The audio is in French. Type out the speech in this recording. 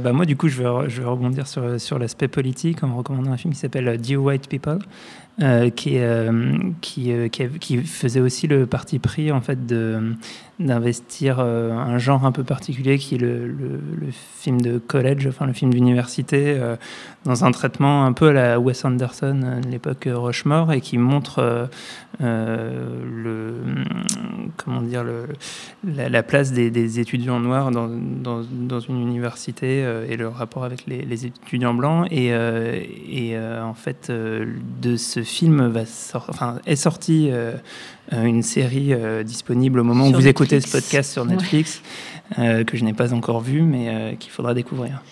Bah moi, du coup, je vais, je rebondir sur, sur l'aspect politique en recommandant un film qui s'appelle Dear White People, euh, qui, euh, qui, euh, qui, faisait aussi le parti pris en fait d'investir un genre un peu particulier qui est le, le, film de college, enfin le film d'université, dans un traitement un peu à la Wes Anderson de l'époque Rushmore et qui montre comment dire le, la, place des, des, étudiants noirs dans, dans, dans une université et le rapport avec les, les étudiants blancs. Et, et en fait de ce film va enfin, est sorti euh, une série euh, disponible au moment où vous écoutez ce podcast sur Netflix, euh, que je n'ai pas encore vu, mais qu'il faudra découvrir.